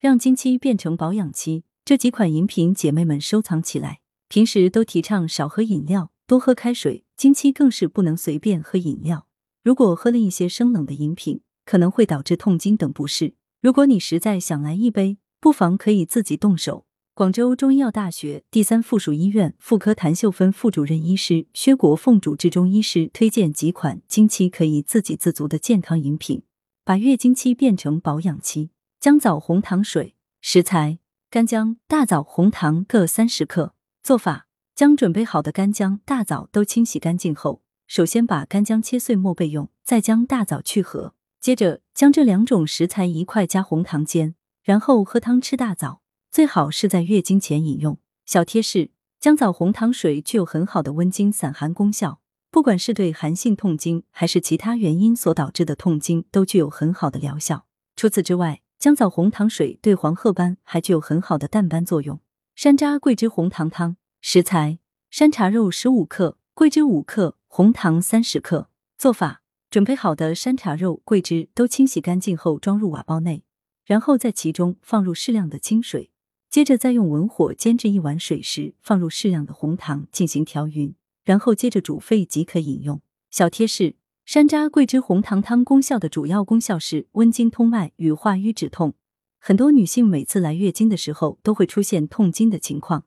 让经期变成保养期。这几款饮品，姐妹们收藏起来。平时都提倡少喝饮料，多喝开水，经期更是不能随便喝饮料。如果喝了一些生冷的饮品，可能会导致痛经等不适。如果你实在想来一杯，不妨可以自己动手。广州中医药大学第三附属医院妇科谭秀芬副主任医师薛国凤主治中医师推荐几款经期可以自给自足的健康饮品，把月经期变成保养期。姜枣红糖水食材：干姜、大枣、红糖各三十克。做法：将准备好的干姜、大枣都清洗干净后，首先把干姜切碎末备用，再将大枣去核，接着将这两种食材一块加红糖煎，然后喝汤吃大枣，最好是在月经前饮用。小贴士：姜枣红糖水具有很好的温经散寒功效，不管是对寒性痛经还是其他原因所导致的痛经，都具有很好的疗效。除此之外，姜枣红糖水对黄褐斑还具有很好的淡斑作用。山楂桂枝红糖汤食材：山茶肉十五克，桂枝五克，红糖三十克。做法：准备好的山茶肉、桂枝都清洗干净后装入瓦煲内，然后在其中放入适量的清水，接着再用文火煎至一碗水时，放入适量的红糖进行调匀，然后接着煮沸即可饮用。小贴士：山楂桂枝红糖汤功效的主要功效是温经通脉与化瘀止痛。很多女性每次来月经的时候都会出现痛经的情况，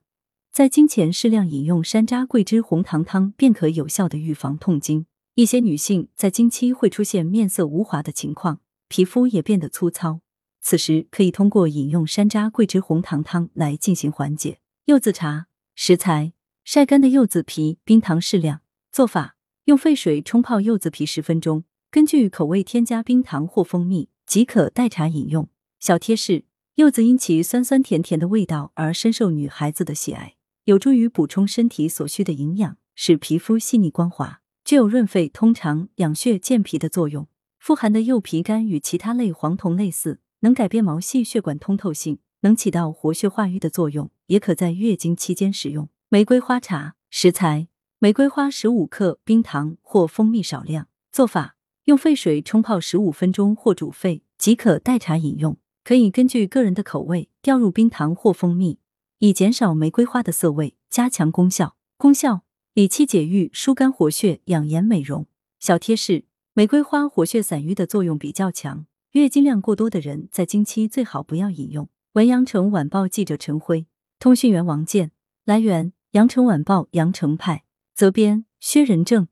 在经前适量饮用山楂桂枝红糖汤，便可有效的预防痛经。一些女性在经期会出现面色无华的情况，皮肤也变得粗糙，此时可以通过饮用山楂桂枝红糖汤来进行缓解。柚子茶食材：晒干的柚子皮，冰糖适量。做法：用沸水冲泡柚子皮十分钟，根据口味添加冰糖或蜂蜜，即可代茶饮用。小贴士：柚子因其酸酸甜甜的味道而深受女孩子的喜爱，有助于补充身体所需的营养，使皮肤细腻光滑，具有润肺通肠、养血健脾的作用。富含的柚皮苷与其他类黄酮类似，能改变毛细血管通透性，能起到活血化瘀的作用，也可在月经期间使用。玫瑰花茶食材：玫瑰花十五克，冰糖或蜂蜜少量。做法：用沸水冲泡十五分钟或煮沸即可代茶饮用。可以根据个人的口味调入冰糖或蜂蜜，以减少玫瑰花的涩味，加强功效。功效：理气解郁、疏肝活血、养颜美容。小贴士：玫瑰花活血散瘀的作用比较强，月经量过多的人在经期最好不要饮用。文阳城晚报记者陈辉，通讯员王健。来源：阳城晚报阳城派。责编：薛仁正。